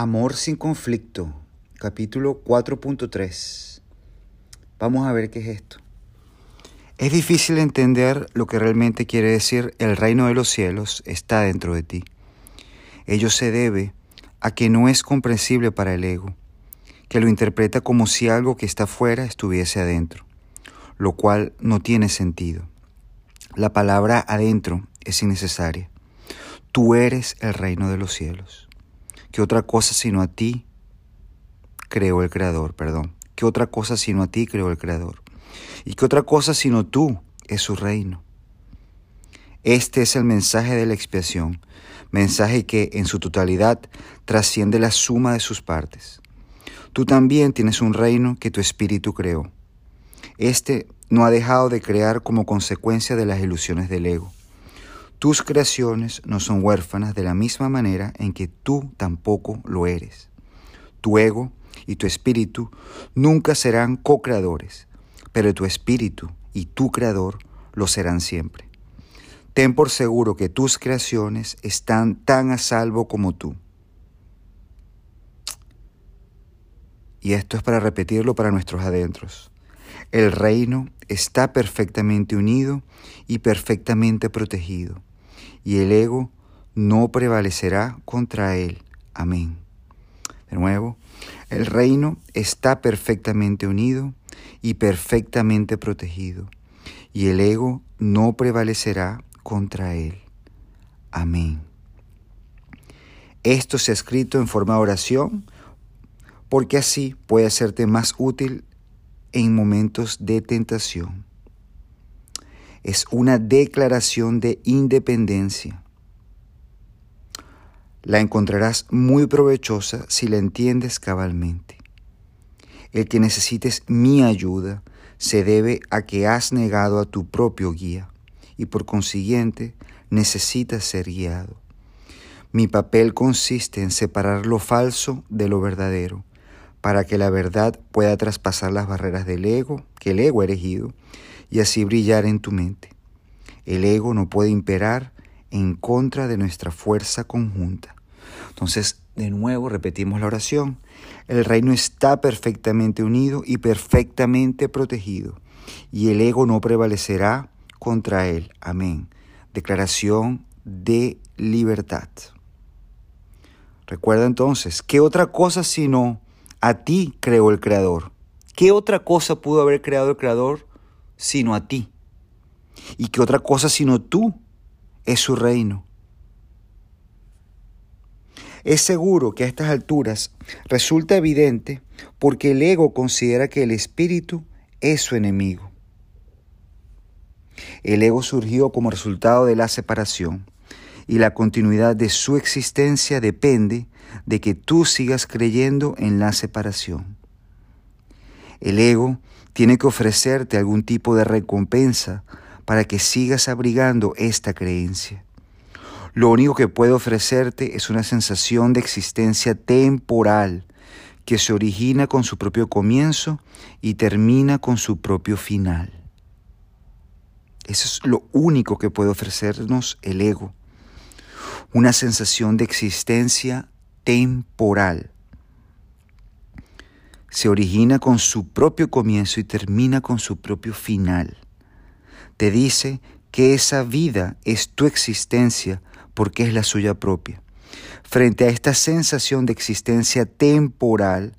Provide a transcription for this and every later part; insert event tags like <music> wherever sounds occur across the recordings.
Amor sin conflicto, capítulo 4.3. Vamos a ver qué es esto. Es difícil entender lo que realmente quiere decir el reino de los cielos está dentro de ti. Ello se debe a que no es comprensible para el ego, que lo interpreta como si algo que está fuera estuviese adentro, lo cual no tiene sentido. La palabra adentro es innecesaria. Tú eres el reino de los cielos. ¿Qué otra cosa sino a ti creó el Creador? Perdón. ¿Qué otra cosa sino a ti creó el Creador? ¿Y qué otra cosa sino tú es su reino? Este es el mensaje de la expiación, mensaje que en su totalidad trasciende la suma de sus partes. Tú también tienes un reino que tu espíritu creó. Este no ha dejado de crear como consecuencia de las ilusiones del ego. Tus creaciones no son huérfanas de la misma manera en que tú tampoco lo eres. Tu ego y tu espíritu nunca serán co-creadores, pero tu espíritu y tu creador lo serán siempre. Ten por seguro que tus creaciones están tan a salvo como tú. Y esto es para repetirlo para nuestros adentros. El reino está perfectamente unido y perfectamente protegido, y el ego no prevalecerá contra él. Amén. De nuevo, el reino está perfectamente unido y perfectamente protegido, y el ego no prevalecerá contra él. Amén. Esto se ha escrito en forma de oración porque así puede hacerte más útil en momentos de tentación. Es una declaración de independencia. La encontrarás muy provechosa si la entiendes cabalmente. El que necesites mi ayuda se debe a que has negado a tu propio guía y por consiguiente necesitas ser guiado. Mi papel consiste en separar lo falso de lo verdadero para que la verdad pueda traspasar las barreras del ego, que el ego ha erigido, y así brillar en tu mente. El ego no puede imperar en contra de nuestra fuerza conjunta. Entonces, de nuevo repetimos la oración. El reino está perfectamente unido y perfectamente protegido, y el ego no prevalecerá contra él. Amén. Declaración de libertad. Recuerda entonces, ¿qué otra cosa sino a ti creó el Creador. ¿Qué otra cosa pudo haber creado el Creador sino a ti? ¿Y qué otra cosa sino tú es su reino? Es seguro que a estas alturas resulta evidente porque el ego considera que el espíritu es su enemigo. El ego surgió como resultado de la separación y la continuidad de su existencia depende de que tú sigas creyendo en la separación. El ego tiene que ofrecerte algún tipo de recompensa para que sigas abrigando esta creencia. Lo único que puede ofrecerte es una sensación de existencia temporal que se origina con su propio comienzo y termina con su propio final. Eso es lo único que puede ofrecernos el ego. Una sensación de existencia temporal. Se origina con su propio comienzo y termina con su propio final. Te dice que esa vida es tu existencia porque es la suya propia. Frente a esta sensación de existencia temporal,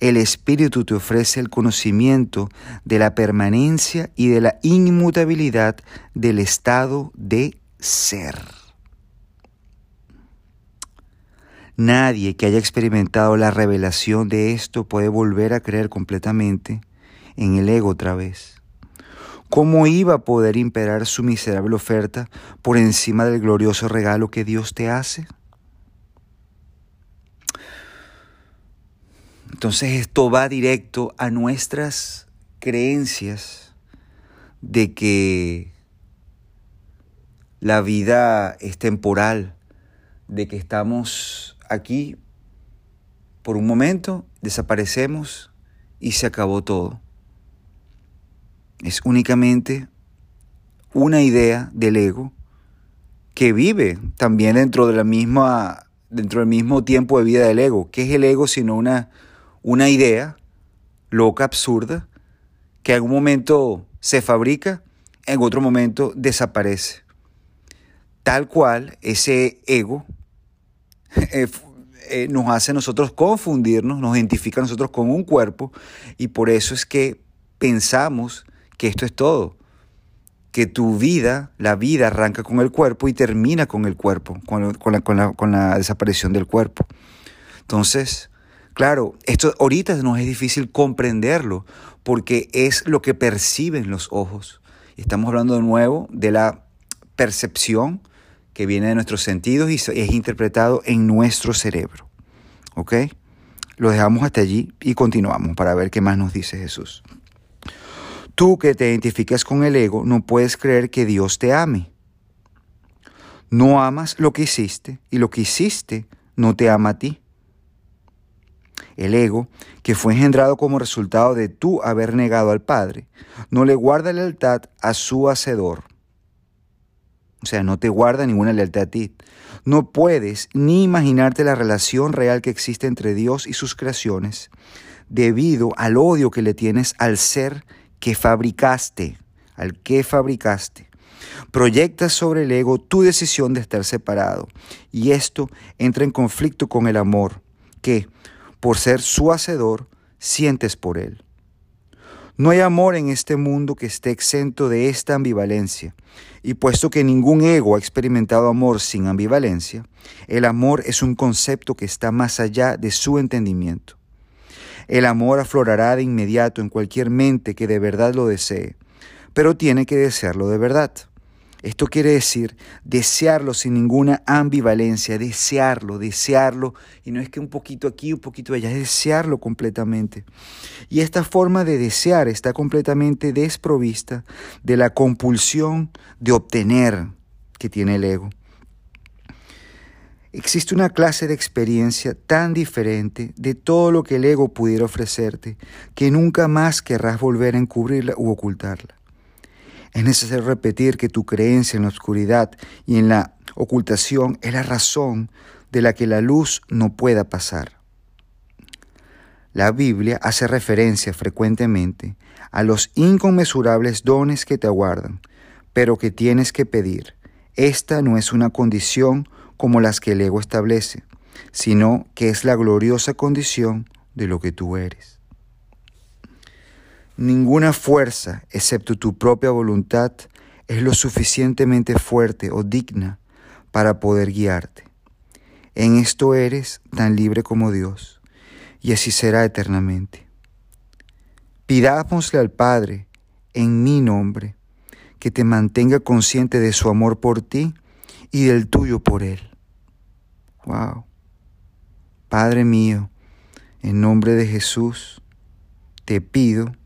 el Espíritu te ofrece el conocimiento de la permanencia y de la inmutabilidad del estado de ser. Nadie que haya experimentado la revelación de esto puede volver a creer completamente en el ego otra vez. ¿Cómo iba a poder imperar su miserable oferta por encima del glorioso regalo que Dios te hace? Entonces esto va directo a nuestras creencias de que la vida es temporal, de que estamos aquí por un momento, desaparecemos y se acabó todo. Es únicamente una idea del ego que vive también dentro de la misma dentro del mismo tiempo de vida del ego. ¿Qué es el ego sino una, una idea loca, absurda, que en un momento se fabrica, en otro momento desaparece? Tal cual ese ego <laughs> eh, eh, nos hace nosotros confundirnos, nos identifica a nosotros con un cuerpo y por eso es que pensamos que esto es todo que tu vida, la vida arranca con el cuerpo y termina con el cuerpo, con, la, desaparición del cuerpo. Entonces, claro, esto ahorita nos es difícil comprenderlo porque es lo que perciben los ojos. Estamos hablando de nuevo de la percepción que viene de nuestros sentidos y es interpretado en nuestro cerebro. ¿Ok? Lo dejamos hasta allí y continuamos para ver qué más nos dice Jesús. Tú que te identificas con el ego no puedes creer que Dios te ame. No amas lo que hiciste y lo que hiciste no te ama a ti. El ego, que fue engendrado como resultado de tú haber negado al Padre, no le guarda lealtad a su hacedor. O sea, no te guarda ninguna lealtad a ti. No puedes ni imaginarte la relación real que existe entre Dios y sus creaciones debido al odio que le tienes al ser que fabricaste, al que fabricaste. Proyectas sobre el ego tu decisión de estar separado y esto entra en conflicto con el amor que, por ser su hacedor, sientes por él. No hay amor en este mundo que esté exento de esta ambivalencia, y puesto que ningún ego ha experimentado amor sin ambivalencia, el amor es un concepto que está más allá de su entendimiento. El amor aflorará de inmediato en cualquier mente que de verdad lo desee, pero tiene que desearlo de verdad. Esto quiere decir desearlo sin ninguna ambivalencia, desearlo, desearlo, y no es que un poquito aquí, un poquito allá, es desearlo completamente. Y esta forma de desear está completamente desprovista de la compulsión de obtener que tiene el ego. Existe una clase de experiencia tan diferente de todo lo que el ego pudiera ofrecerte que nunca más querrás volver a encubrirla u ocultarla. Es necesario repetir que tu creencia en la oscuridad y en la ocultación es la razón de la que la luz no pueda pasar. La Biblia hace referencia frecuentemente a los inconmensurables dones que te aguardan, pero que tienes que pedir. Esta no es una condición como las que el ego establece, sino que es la gloriosa condición de lo que tú eres. Ninguna fuerza, excepto tu propia voluntad, es lo suficientemente fuerte o digna para poder guiarte. En esto eres tan libre como Dios, y así será eternamente. Pidámosle al Padre, en mi nombre, que te mantenga consciente de su amor por ti y del tuyo por Él. Wow. Padre mío, en nombre de Jesús, te pido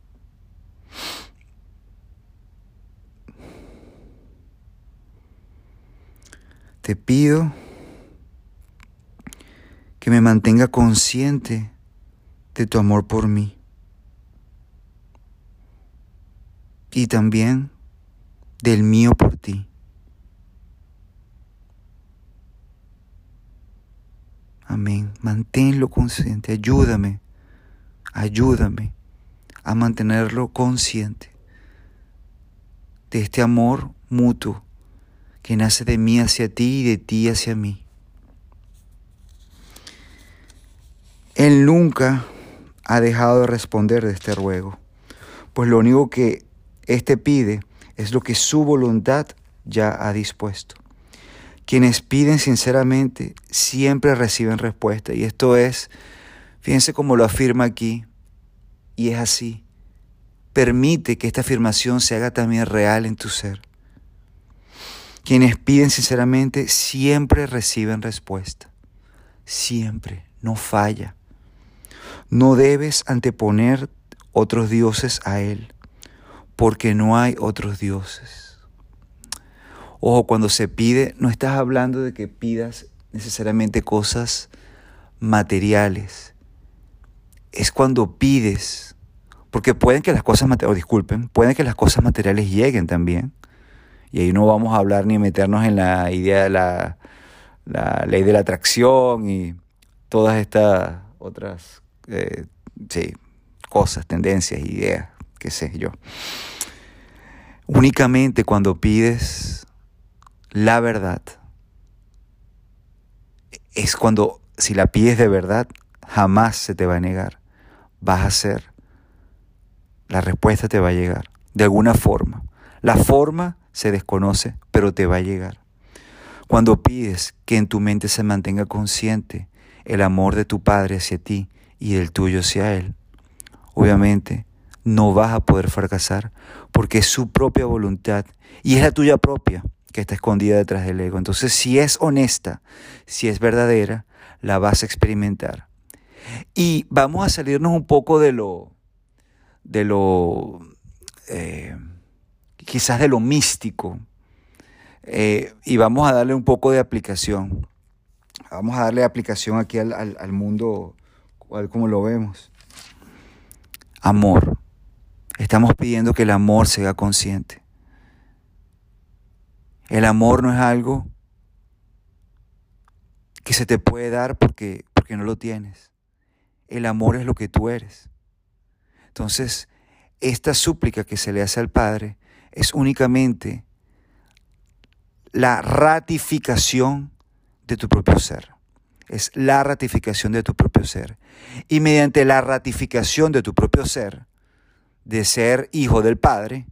te pido que me mantenga consciente de tu amor por mí. Y también del mío por ti. Amén. Manténlo consciente. Ayúdame. Ayúdame a mantenerlo consciente de este amor mutuo que nace de mí hacia ti y de ti hacia mí. Él nunca ha dejado de responder de este ruego, pues lo único que éste pide es lo que su voluntad ya ha dispuesto. Quienes piden sinceramente siempre reciben respuesta. Y esto es, fíjense cómo lo afirma aquí, y es así. Permite que esta afirmación se haga también real en tu ser. Quienes piden sinceramente siempre reciben respuesta. Siempre, no falla. No debes anteponer otros dioses a Él, porque no hay otros dioses. Ojo, cuando se pide, no estás hablando de que pidas necesariamente cosas materiales. Es cuando pides, porque pueden que las cosas materiales, disculpen, pueden que las cosas materiales lleguen también. Y ahí no vamos a hablar ni meternos en la idea de la, ley de la atracción y todas estas otras eh, cosas, tendencias, ideas, qué sé yo. Únicamente cuando pides la verdad, es cuando, si la pides de verdad, jamás se te va a negar. Vas a ser, la respuesta te va a llegar, de alguna forma. La forma se desconoce, pero te va a llegar. Cuando pides que en tu mente se mantenga consciente el amor de tu Padre hacia ti y el tuyo hacia Él, obviamente no vas a poder fracasar porque es su propia voluntad y es la tuya propia que está escondida detrás del ego. Entonces, si es honesta, si es verdadera, la vas a experimentar. Y vamos a salirnos un poco de lo, de lo, eh, quizás de lo místico, eh, y vamos a darle un poco de aplicación. Vamos a darle aplicación aquí al, mundo, como lo vemos. Amor. Estamos pidiendo que el amor sea consciente. El amor no es algo que se te puede dar porque, porque no lo tienes. El amor es lo que tú eres. Entonces, esta súplica que se le hace al Padre es únicamente la ratificación de tu propio ser. Es la ratificación de tu propio ser. Y mediante la ratificación de tu propio ser, de ser hijo del Padre,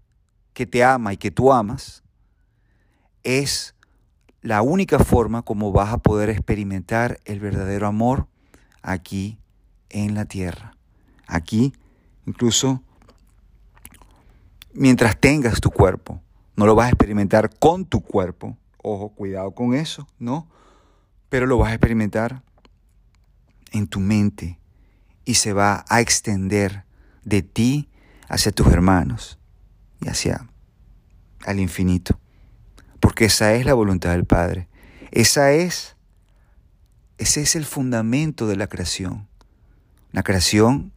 que te ama y que tú amas, es la única forma como vas a poder experimentar el verdadero amor aquí en la tierra. Aquí, incluso mientras tengas tu cuerpo, no lo vas a experimentar con tu cuerpo. Ojo, cuidado con eso, ¿no? Pero lo vas a experimentar en tu mente y se va a extender de ti hacia tus hermanos y hacia al infinito. Porque esa es la voluntad del Padre. Esa es ese es el fundamento de la creación. La creación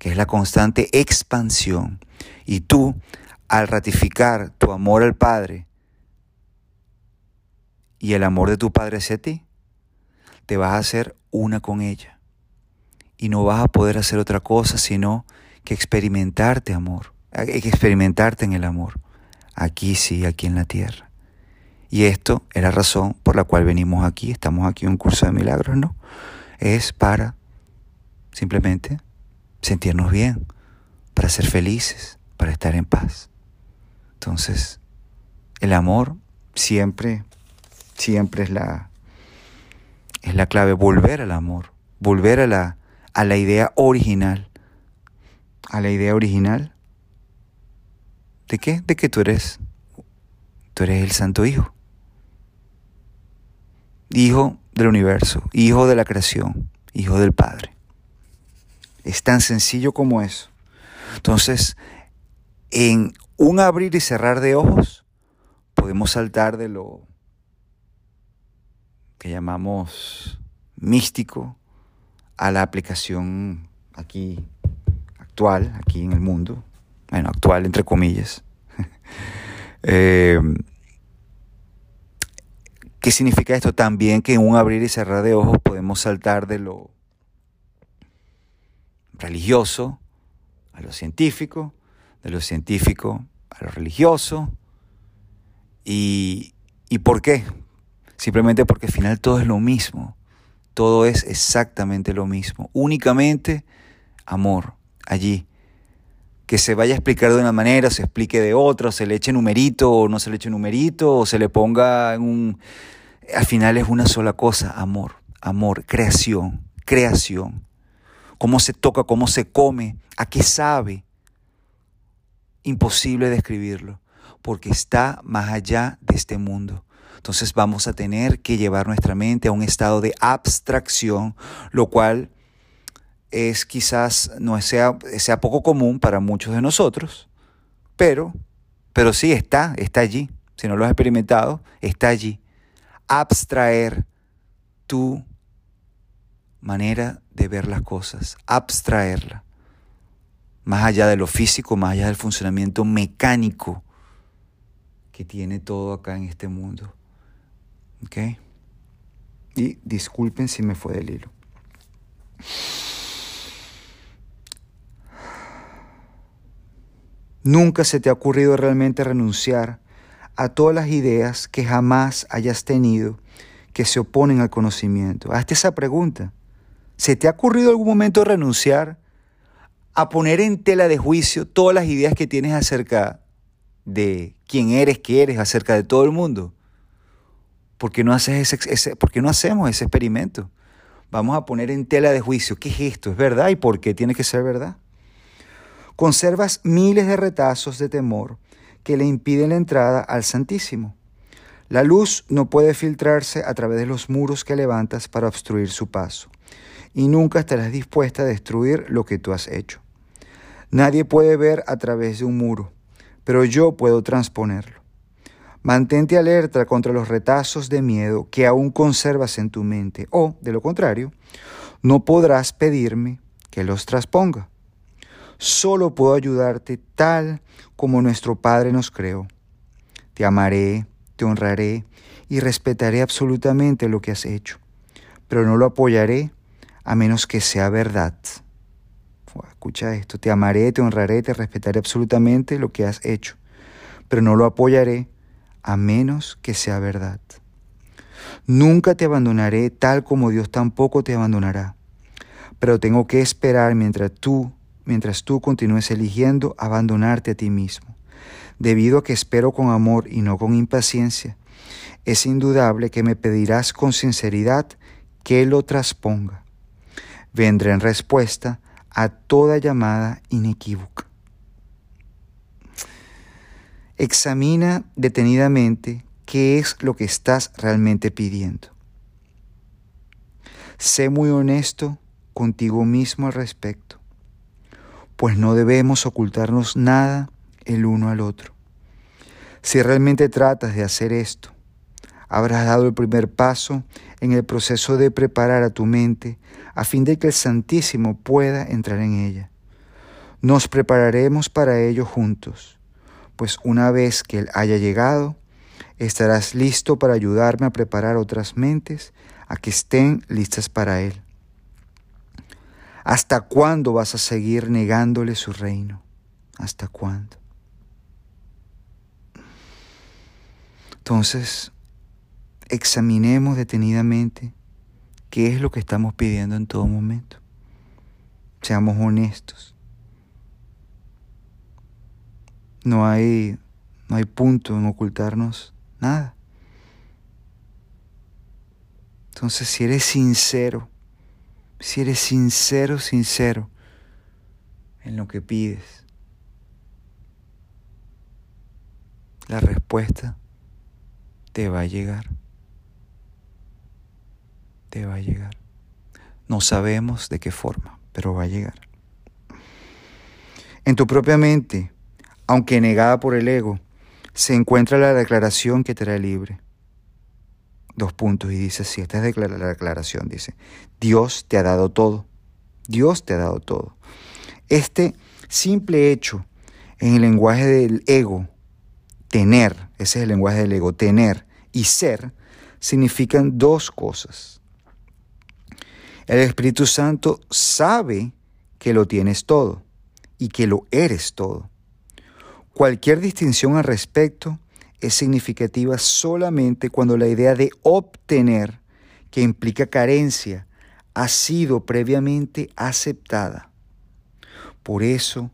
que es la constante expansión y tú al ratificar tu amor al Padre y el amor de tu Padre hacia ti, te vas a hacer una con ella. Y no vas a poder hacer otra cosa sino que experimentarte amor, que experimentarte en el amor, aquí sí, aquí en la tierra. Y esto es la razón por la cual venimos aquí, estamos aquí en un curso de milagros, ¿no? Es para simplemente sentirnos bien, para ser felices, para estar en paz. Entonces, el amor siempre, siempre es la, es la clave, volver al amor, volver a la, a la idea original, a la idea original de qué, de que tú eres, tú eres el Santo Hijo, Hijo del universo, Hijo de la creación, Hijo del Padre. Es tan sencillo como eso. Entonces, en un abrir y cerrar de ojos, podemos saltar de lo que llamamos místico a la aplicación aquí actual, aquí en el mundo, bueno, actual entre comillas. <laughs> Eh, ¿Qué significa esto? También que en un abrir y cerrar de ojos podemos saltar de lo religioso a lo científico, de lo científico a lo religioso. ¿Y, ¿Y por qué? Simplemente porque al final todo es lo mismo. Todo es exactamente lo mismo. Únicamente amor allí. Que se vaya a explicar de una manera, se explique de otra, se le eche numerito o no se le eche numerito, o se le ponga en un... Al final es una sola cosa, amor, amor, creación, creación. Cómo se toca, cómo se come, a qué sabe, imposible describirlo, porque está más allá de este mundo. Entonces vamos a tener que llevar nuestra mente a un estado de abstracción, lo cual es quizás no sea, sea poco común para muchos de nosotros, pero, pero sí está, está allí. Si no lo has experimentado, está allí. Abstraer tu manera de ver las cosas, abstraerla más allá de lo físico, más allá del funcionamiento mecánico que tiene todo acá en este mundo. ¿Ok? Y disculpen si me fue del hilo. Nunca se te ha ocurrido realmente renunciar a todas las ideas que jamás hayas tenido que se oponen al conocimiento. Hazte esa pregunta. ¿Se te ha ocurrido algún momento renunciar a poner en tela de juicio todas las ideas que tienes acerca de quién eres, qué eres, acerca de todo el mundo? ¿Por qué no, haces ese, ¿por qué no hacemos ese experimento? Vamos a poner en tela de juicio, ¿qué es esto? ¿Es verdad? ¿Y por qué tiene que ser verdad? Conservas miles de retazos de temor que le impiden la entrada al Santísimo. La luz no puede filtrarse a través de los muros que levantas para obstruir su paso, y nunca estarás dispuesta a destruir lo que tú has hecho. Nadie puede ver a través de un muro, pero yo puedo transponerlo. Mantente alerta contra los retazos de miedo que aún conservas en tu mente, o, de lo contrario, no podrás pedirme que los transponga. Solo puedo ayudarte tal como nuestro Padre nos creó. Te amaré, te honraré y respetaré absolutamente lo que has hecho, pero no lo apoyaré a menos que sea verdad. Escucha esto, te amaré, te honraré, te respetaré absolutamente lo que has hecho, pero no lo apoyaré a menos que sea verdad. Nunca te abandonaré tal como Dios tampoco te abandonará, pero tengo que esperar mientras tú, mientras tú continúes eligiendo abandonarte a ti mismo. Debido a que espero con amor y no con impaciencia, es indudable que me pedirás con sinceridad que lo trasponga. Vendré en respuesta a toda llamada inequívoca. Examina detenidamente qué es lo que estás realmente pidiendo. Sé muy honesto contigo mismo al respecto, pues no debemos ocultarnos nada el uno al otro. Si realmente tratas de hacer esto, habrás dado el primer paso en el proceso de preparar a tu mente a fin de que el Santísimo pueda entrar en ella. Nos prepararemos para ello juntos, pues una vez que Él haya llegado, estarás listo para ayudarme a preparar otras mentes a que estén listas para Él. ¿Hasta cuándo vas a seguir negándole su reino? ¿Hasta cuándo? Entonces, examinemos detenidamente qué es lo que estamos pidiendo en todo momento. Seamos honestos. No hay, no hay punto en ocultarnos nada. Entonces, si eres sincero, si eres sincero, sincero en lo que pides, la respuesta te va a llegar te va a llegar. No sabemos de qué forma, pero va a llegar. En tu propia mente, aunque negada por el ego, se encuentra la declaración que te hará libre. Dos puntos y dice así, esta es la declaración, dice, Dios te ha dado todo, Dios te ha dado todo. Este simple hecho en el lenguaje del ego, tener, ese es el lenguaje del ego, tener y ser, significan dos cosas. El Espíritu Santo sabe que lo tienes todo y que lo eres todo. Cualquier distinción al respecto es significativa solamente cuando la idea de obtener, que implica carencia, ha sido previamente aceptada. Por eso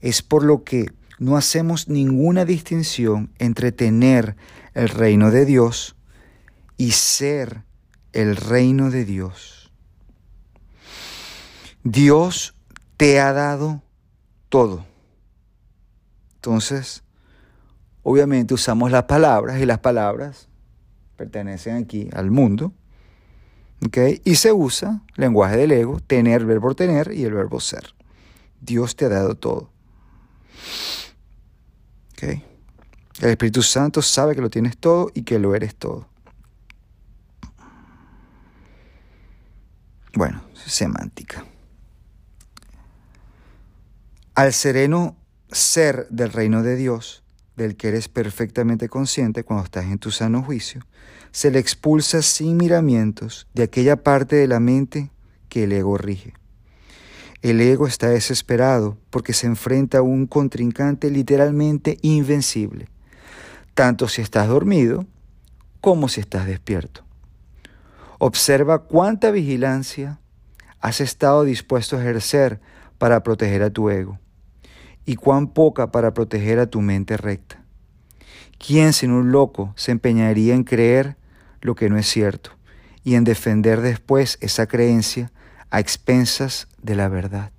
es por lo que no hacemos ninguna distinción entre tener el reino de Dios y ser el reino de Dios. Dios te ha dado todo. Entonces, obviamente usamos las palabras y las palabras pertenecen aquí al mundo. Y se usa lenguaje del ego, tener, verbo tener y el verbo ser. Dios te ha dado todo. El Espíritu Santo sabe que lo tienes todo y que lo eres todo. Bueno, semántica. Al sereno ser del reino de Dios, del que eres perfectamente consciente cuando estás en tu sano juicio, se le expulsa sin miramientos de aquella parte de la mente que el ego rige. El ego está desesperado porque se enfrenta a un contrincante literalmente invencible, tanto si estás dormido como si estás despierto. Observa cuánta vigilancia has estado dispuesto a ejercer para proteger a tu ego y cuán poca para proteger a tu mente recta. ¿Quién sin un loco se empeñaría en creer lo que no es cierto y en defender después esa creencia a expensas de la verdad?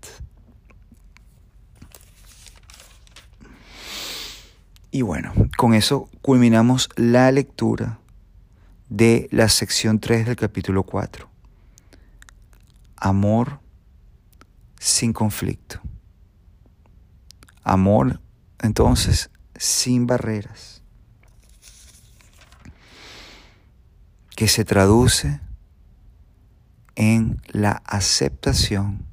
Y bueno, con eso culminamos la lectura de la sección 3 del capítulo 4. Amor sin conflicto. Amor, entonces, sin barreras. Que se traduce en la aceptación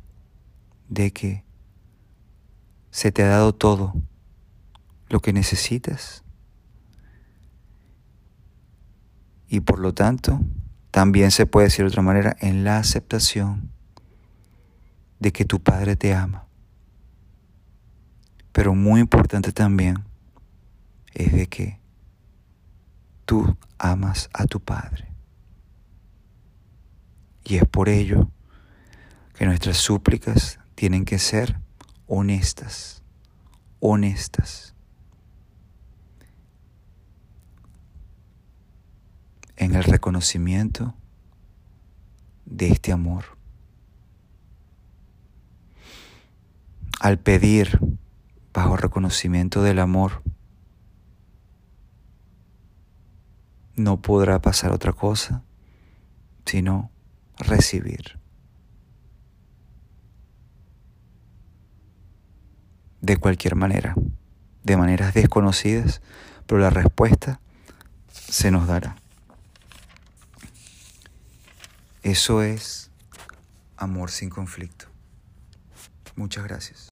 de que se te ha dado todo lo que necesitas y por lo tanto también se puede decir de otra manera en la aceptación de que tu Padre te ama. Pero muy importante también es de que tú amas a tu Padre. Y es por ello que nuestras súplicas tienen que ser honestas, honestas. En el reconocimiento de este amor. al pedir bajo reconocimiento del amor, no podrá pasar otra cosa sino recibir. De cualquier manera, de maneras desconocidas, pero la respuesta se nos dará. Eso es amor sin conflicto. Muchas gracias.